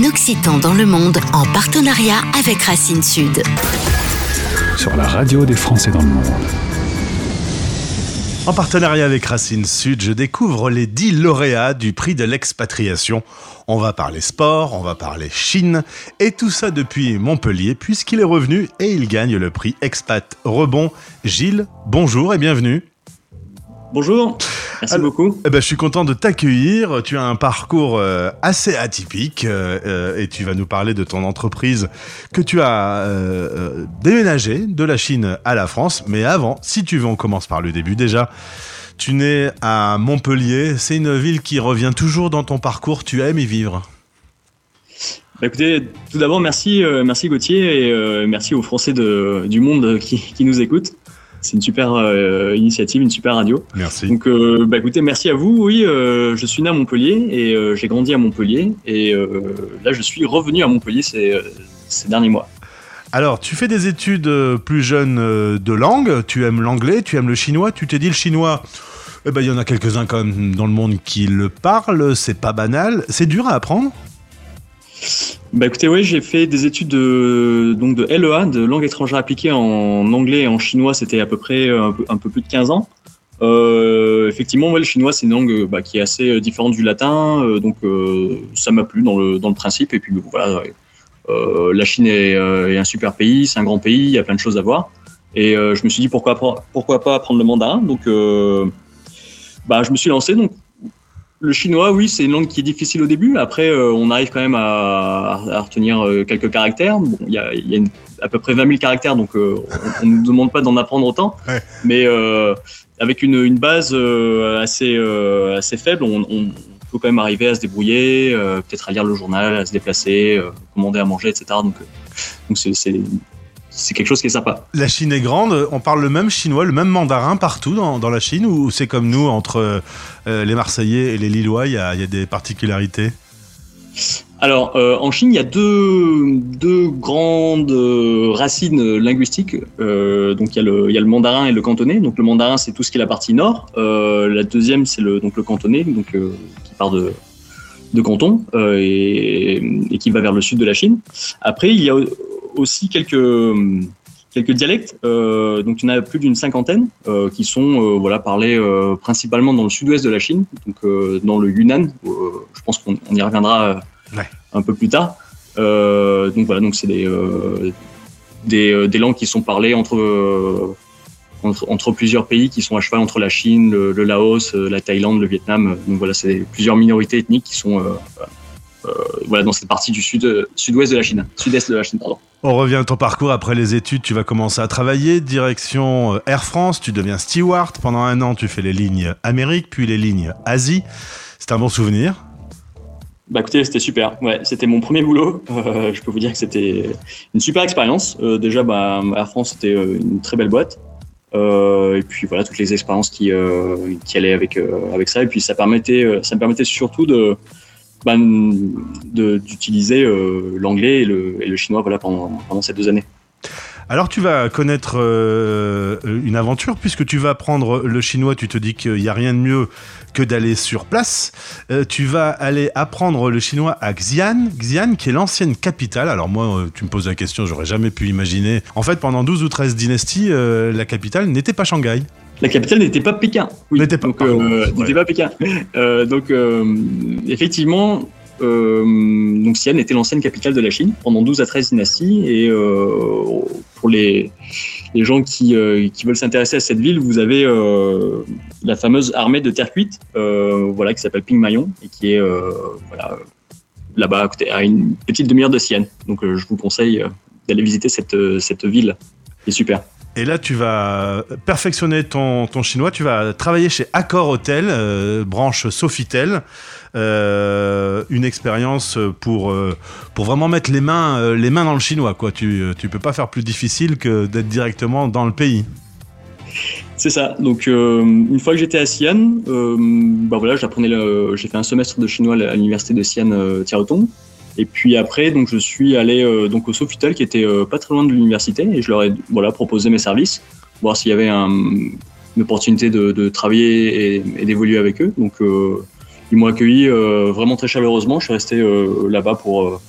un Occitan dans le monde en partenariat avec Racine Sud. Sur la radio des Français dans le monde. En partenariat avec Racine Sud, je découvre les 10 lauréats du prix de l'expatriation. On va parler sport, on va parler Chine, et tout ça depuis Montpellier, puisqu'il est revenu et il gagne le prix Expat Rebond. Gilles, bonjour et bienvenue. Bonjour, merci beaucoup. Eh ben, je suis content de t'accueillir. Tu as un parcours euh, assez atypique euh, euh, et tu vas nous parler de ton entreprise que tu as déménagé de la Chine à la France. Mais avant, si tu veux, on commence par le début. Déjà, tu nais à Montpellier. C'est une ville qui revient toujours dans ton parcours. Tu aimes y vivre bah, écoutez, tout d'abord, merci, merci Gauthier et merci aux Français de, du monde qui, qui nous écoutent. C'est une super euh, initiative, une super radio. Merci. Donc, euh, bah, écoutez, merci à vous. Oui, euh, je suis né à Montpellier et j'ai grandi à Montpellier. Et là, je suis revenu à Montpellier ces, ces derniers mois. Alors, tu fais des études plus jeunes de langue, tu aimes l'anglais, tu aimes le chinois, tu t'es dit le chinois, eh ben, il y en a quelques-uns quand même dans le monde qui le parlent, c'est pas banal, c'est dur à apprendre? Bah écoutez, oui, j'ai fait des études de, donc de LEA, de langue étrangère appliquée en anglais et en chinois, c'était à peu près un peu, plus de 15 ans. Euh, effectivement, le chinois, c'est une langue bah, qui est assez euh, différente du latin, euh, donc ça m'a plu dans le, dans le principe. Et puis voilà, la Chine est, un super pays, c'est un grand pays, il y a plein de choses à voir. Et je me suis dit pourquoi, pourquoi pas apprendre le mandarin. Donc bah, je me suis lancé. Donc le chinois, oui, c'est une langue qui est difficile au début. Après, euh, on arrive quand même à, retenir euh, quelques caractères. il y a, à peu près 20 000 caractères, donc euh, on ne nous demande pas d'en apprendre autant. Mais avec une, base assez, assez faible, on, peut quand même arriver à se débrouiller, peut-être à lire le journal, à se déplacer, commander à manger, etc. Donc, donc c'est c'est quelque chose qui est sympa. La Chine est grande, on parle le même chinois, le même mandarin partout dans, la Chine, ou c'est comme nous, entre euh, les Marseillais et les Lillois, il y a, des particularités? Alors, euh, en Chine, il y a deux, deux grandes euh, racines linguistiques. donc, il y, a le, il y, a le, mandarin et le cantonais. Donc, le mandarin, c'est tout ce qui est la partie nord. la deuxième, c'est le, donc, le cantonais, donc, qui part de, de Canton et, et, qui va vers le sud de la Chine. Après, il y a aussi quelques quelques dialectes. Euh, donc, il y en a plus d'une cinquantaine euh, qui sont euh, voilà parlés principalement dans le sud-ouest de la Chine, donc dans le Yunnan. je pense qu'on y reviendra un peu plus tard. donc voilà, donc c'est des, des, des langues qui sont parlées entre entre, plusieurs pays qui sont à cheval entre la Chine, le, le Laos, la Thaïlande, le Vietnam. Donc voilà, c'est plusieurs minorités ethniques qui sont euh, voilà, dans cette partie du sud, sud-ouest de la Chine, sud-est de la Chine, pardon. On revient à ton parcours après les études, tu vas commencer à travailler, direction euh, Air France, tu deviens steward, pendant un an tu fais les lignes Amérique, puis les lignes Asie. C'est un bon souvenir bah écoutez, c'était super. Ouais, c'était mon premier boulot. Euh, je peux vous dire que c'était une super expérience. déjà, bah, Air France, c'était une très belle boîte. et puis voilà, toutes les expériences qui, qui allaient avec, avec ça. Et puis ça, permettait, ça me permettait surtout de, d'utiliser euh, l'anglais et le, et le, chinois voilà, pendant, pendant ces deux années. Alors tu vas connaître euh, une aventure puisque tu vas apprendre le chinois, tu te dis qu'il n'y a rien de mieux que d'aller sur place. Euh, tu vas aller apprendre le chinois à Xi'an, Xi'an qui est l'ancienne capitale. Alors moi, tu me poses la question, j'aurais jamais pu imaginer. En fait, pendant 12 ou 13 dynasties, la capitale n'était pas Shanghai. La capitale n'était pas Pékin. Oui. N'était pas, donc, euh, n'était pas Pékin. Euh, donc, euh, effectivement, donc Xi'an était l'ancienne capitale de la Chine pendant 12 à 13 dynasties. Et pour les, les gens qui, qui veulent s'intéresser à cette ville, vous avez la fameuse armée de terre cuite, voilà, qui s'appelle Pingmayon et qui est voilà, là-bas à une petite demi-heure de Xi'an. Donc, je vous conseille d'aller visiter cette, cette ville. C'est super. Et là, tu vas perfectionner ton, chinois. Tu vas travailler chez Accor Hotel, euh, branche Sofitel. Euh, une expérience pour, euh, pour vraiment mettre les mains, les mains dans le chinois. Quoi. Tu ne peux pas faire plus difficile que d'être directement dans le pays. C'est ça. Donc, une fois que j'étais à Xi'an, bah voilà, j'ai fait un semestre de chinois à l'université de Xi'an, Tiaotong. Et puis après, donc je suis allé euh, donc au Sofitel qui était euh, pas très loin de l'université et je leur ai voilà proposé mes services, voir s'il y avait une opportunité de, travailler et, d'évoluer avec eux. Donc euh, ils m'ont accueilli vraiment très chaleureusement. Je suis resté là-bas pour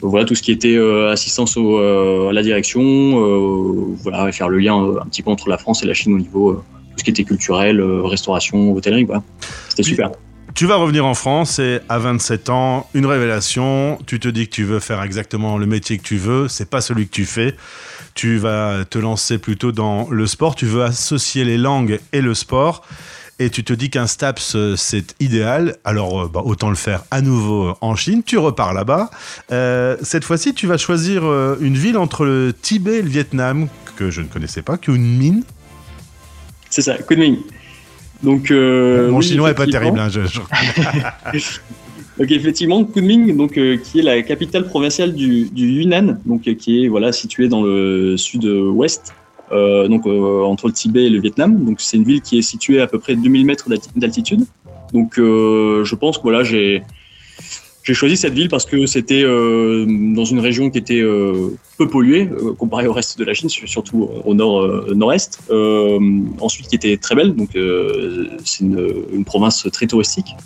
voilà tout ce qui était assistance à la direction, voilà, et faire le lien un petit peu entre la France et la Chine au niveau tout ce qui était culturel, restauration, hôtellerie, voilà. C'était super. Tu vas revenir en France et à 27 ans, une révélation, tu te dis que tu veux faire exactement le métier que tu veux, c'est pas celui que tu fais. Tu vas te lancer plutôt dans le sport, tu veux associer les langues et le sport et tu te dis qu'un STAPS c'est idéal, alors euh, bah, autant le faire à nouveau en Chine, tu repars là-bas. Euh, cette fois-ci, tu vas choisir euh, une ville entre le Tibet et le Vietnam, que je ne connaissais pas, Kunming. C'est ça, Kunming. Donc, euh, Mon chinois n'est pas terrible. Hein, donc effectivement, Kunming, donc euh, qui est la capitale provinciale du, Yunnan, donc euh, qui est voilà située dans le sud-ouest, donc entre le Tibet et le Vietnam. Donc c'est une ville qui est située à peu près 2000 mètres d'altitude. Donc je pense que voilà j'ai j'ai choisi cette ville parce que c'était euh, dans une région qui était euh, peu polluée euh, comparée au reste de la Chine, surtout au nord nord-est. ensuite, qui était très belle, donc c'est une, province très touristique.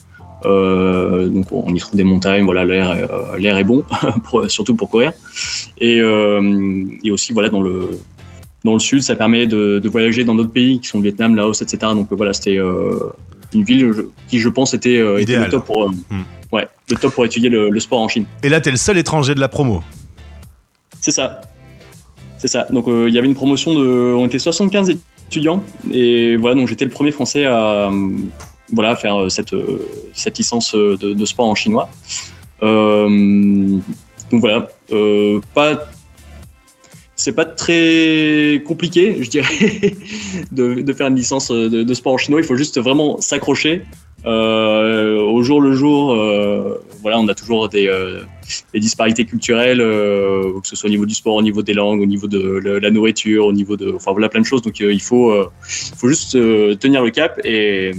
donc on y trouve des montagnes, voilà l'air l'air est bon, surtout pour courir. Et, et, aussi voilà dans le dans le sud, ça permet de, voyager dans d'autres pays qui sont le Vietnam, Laos, etc. Donc voilà, c'était une ville qui je pense était, était top pour hmm. Ouais, le top pour étudier le, sport en Chine. Et là, t'es le seul étranger de la promo. C'est ça. C'est ça. Donc, euh, il y avait une promotion de. On était 75 étudiants. Et voilà, donc j'étais le premier français à voilà, faire euh, cette, euh, cette licence de, sport en chinois. donc voilà, pas c'est pas très compliqué, je dirais, de, faire une licence de, de, sport en chinois. Il faut juste vraiment s'accrocher, euh, au jour le jour, euh, voilà, on a toujours des, euh, des disparités culturelles, que ce soit au niveau du sport, au niveau des langues, au niveau de la nourriture, au niveau de, enfin voilà, plein de choses. Donc il faut, faut juste tenir le cap et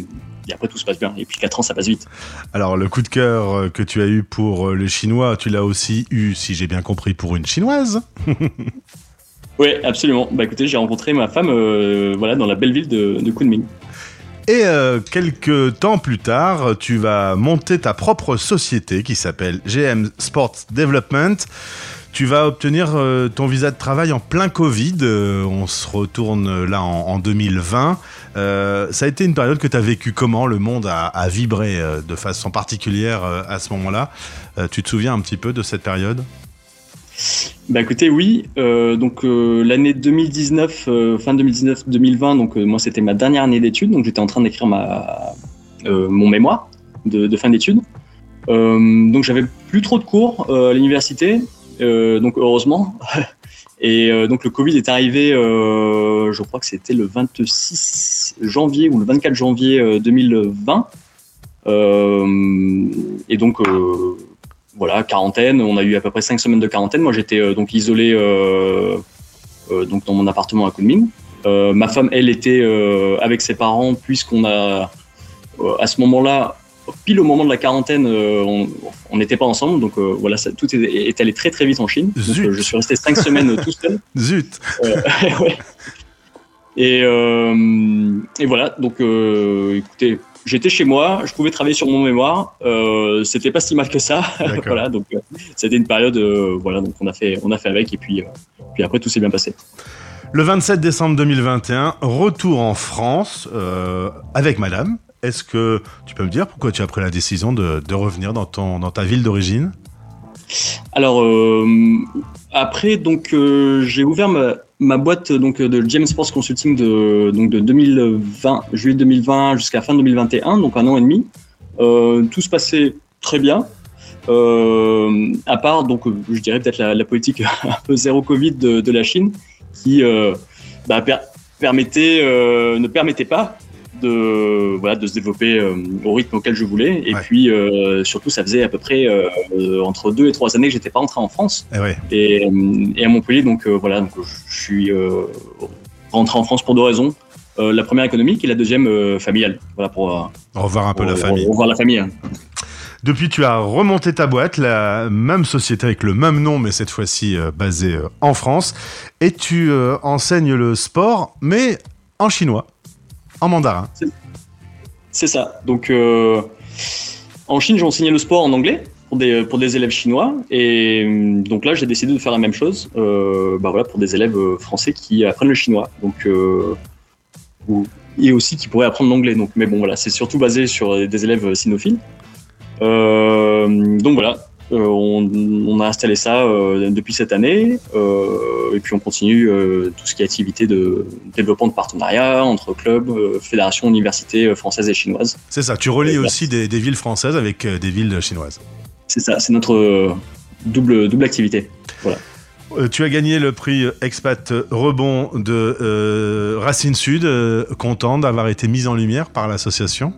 et après tout se passe bien. Et puis 4 ans, ça passe vite. Alors le coup de cœur que tu as eu pour le chinois, tu l'as aussi eu, si j'ai bien compris, pour une chinoise. oui, absolument. Bah écoutez, j'ai rencontré ma femme voilà, dans la belle ville de, de Kunming. Et euh, quelques temps plus tard, tu vas monter ta propre société qui s'appelle GM Sports Development. Tu vas obtenir euh, ton visa de travail en plein Covid. Euh, on se retourne là en, 2020. ça a été une période que tu as vécu comment? Le monde a, a vibré de façon particulière à ce moment-là. tu te souviens un petit peu de cette période? Bah écoutez, oui. Euh, donc euh, l'année 2019, euh, fin 2019-2020, donc moi c'était ma dernière année d'études, donc j'étais en train d'écrire ma mon mémoire de, fin d'études. donc j'avais plus trop de cours à l'université, donc heureusement. Et donc le Covid est arrivé, je crois que c'était le 26 janvier ou le 24 janvier 2020. et donc voilà, quarantaine. On a eu à peu près cinq semaines de quarantaine. Moi, j'étais euh, donc isolé euh, euh, donc dans mon appartement à Kunming. ma femme, elle, était avec ses parents puisqu'on a à ce moment-là, pile au moment de la quarantaine, on n'était pas ensemble. Donc voilà, ça, tout est, allé très très vite en Chine. Donc, je suis resté cinq semaines tout seul. Zut. ouais. Et, et, voilà, donc écoutez, j'étais chez moi, je pouvais travailler sur mon mémoire. Euh, c'était pas si mal que ça. voilà, donc euh, c'était une période, euh, voilà, donc on a fait, on a fait avec et puis, euh, puis après tout s'est bien passé. Le 27 décembre 2021, retour en France avec Madame. Est-ce que tu peux me dire pourquoi tu as pris la décision de, de revenir dans ton, dans ta ville d'origine? Alors après, donc j'ai ouvert ma, ma boîte donc de James Sports Consulting de donc de 2020 juillet 2020 jusqu'à fin 2021 donc un an et demi. Euh, tout se passait très bien. Euh, à part donc je dirais peut-être la, politique un peu zéro Covid de, la Chine qui euh, bah, permettait ne permettait pas de, voilà, de se développer euh, au rythme auquel je voulais. Et puis, euh, surtout, ça faisait à peu près euh, entre deux et trois années que j'étais pas rentré en France. Eh et, à Montpellier, donc voilà, donc, je suis rentré en France pour deux raisons. la première économique et la deuxième familiale. Voilà, pour revoir un peu la famille. Revoir la famille. Hein. Depuis, tu as remonté ta boîte, la même société avec le même nom, mais cette fois-ci basée en France. Et tu enseignes le sport, mais en chinois en mandarin. C'est ça. Donc, euh, en Chine, j'ai enseigné le sport en anglais pour des, pour des élèves chinois. Et euh, donc là, j'ai décidé de faire la même chose euh, bah voilà, pour des élèves français qui apprennent le chinois. Donc, et aussi qui pourraient apprendre l'anglais. Mais bon, voilà, c'est surtout basé sur des élèves sinophiles. Donc voilà, on, on a installé ça euh, depuis cette année. euh, et puis on continue euh, tout ce qui est activité de développement de partenariats entre clubs, euh, fédérations, universités euh, françaises et chinoises. C'est ça, tu relis aussi des, des villes françaises avec euh, des villes chinoises. C'est ça, c'est notre euh, double, double activité. Euh, tu as gagné le prix Expat Rebond de euh, Racine Sud, euh, content d'avoir été mis en lumière par l'association?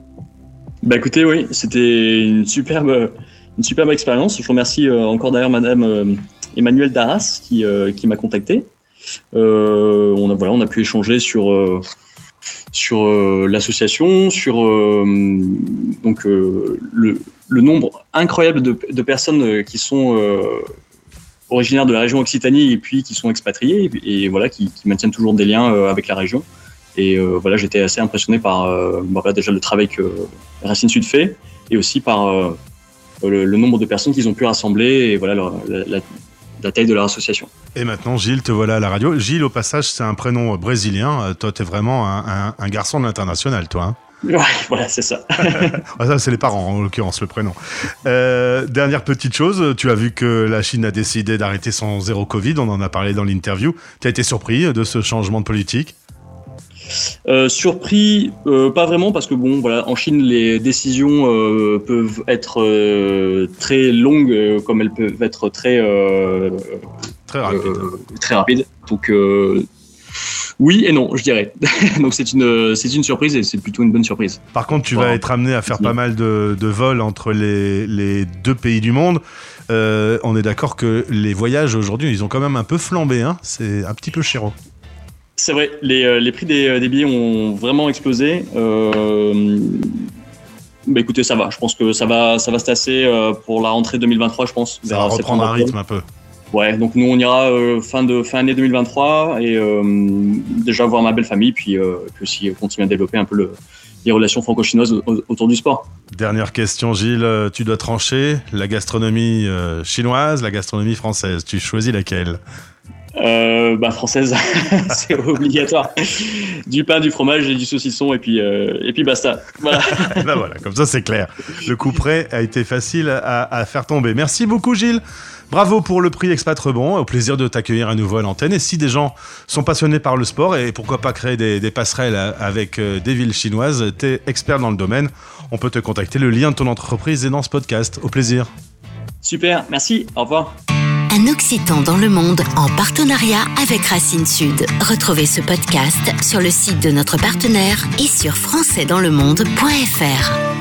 Bah écoutez, oui, c'était une superbe, une superbe expérience. Je remercie euh, encore d'ailleurs Madame euh, Emmanuelle Darras qui, euh, qui m'a contacté. On, a, voilà, on a pu échanger sur, sur l'association, sur donc, le, le nombre incroyable de, de personnes qui sont originaires de la région Occitanie et puis qui sont expatriées et, voilà, qui, maintiennent toujours des liens avec la région. Et voilà, j'étais assez impressionné par bah, déjà le travail que Racine Sud fait et aussi par le, le nombre de personnes qu'ils ont pu rassembler et voilà leur- la, la- la taille de leur association. Et maintenant, Gilles, te voilà à la radio. Gilles, au passage, c'est un prénom brésilien. Euh, Toi, t'es vraiment un, un- un garçon de l'international, toi. hein. Ouais, voilà, c'est ça. Ah, ça, c'est les parents, en l'occurrence, le prénom. Euh, dernière petite chose, tu as vu que la Chine a décidé d'arrêter son zéro Covid, on en a parlé dans l'interview. Tu as été surpris de ce changement de politique? Euh, surpris, euh, pas vraiment, parce que bon, voilà, en Chine, les décisions euh, peuvent être très longues, comme elles peuvent être très Très rapide. euh, très rapides. Donc oui et non, je dirais. Donc c'est une c'est une surprise et c'est plutôt une bonne surprise. Par contre, tu vas être amené à faire pas mal de, de vols entre les, les deux pays du monde. Euh, on est d'accord que les voyages aujourd'hui, ils ont quand même un peu flambé. Hein c'est un petit peu chéro. C'est vrai, les, euh, les prix des, euh, des billets ont vraiment explosé. Euh, bah écoutez, ça va. Je pense que ça va, ça va se tasser pour la rentrée 2023, je pense. Ça va reprendre un rythme un peu. Ouais, donc nous on ira euh, fin de fin année 2023 et euh, déjà voir ma belle famille, puis, euh, puis aussi continuer à développer un peu le, les relations franco-chinoises au- autour du sport. Dernière question, Gilles. Tu dois trancher la gastronomie chinoise, la gastronomie française. Tu choisis laquelle? Euh, bah française, c'est obligatoire. Du pain, du fromage et du saucisson et puis euh, et puis basta. Voilà. Ben voilà, comme ça c'est clair. Le coup près a été facile à, à faire tomber. Merci beaucoup Gilles. Bravo pour le prix Expat Rebond. Au plaisir de t'accueillir à nouveau à l'antenne. Et si des gens sont passionnés par le sport et pourquoi pas créer des, des passerelles avec euh, des villes chinoises, t'es expert dans le domaine. On peut te contacter. Le lien de ton entreprise est dans ce podcast. Au plaisir. Super, merci, au revoir. Occitan dans le monde en partenariat avec Racine Sud. Retrouvez ce podcast sur le site de notre partenaire et sur françaisdanslemonde.fr.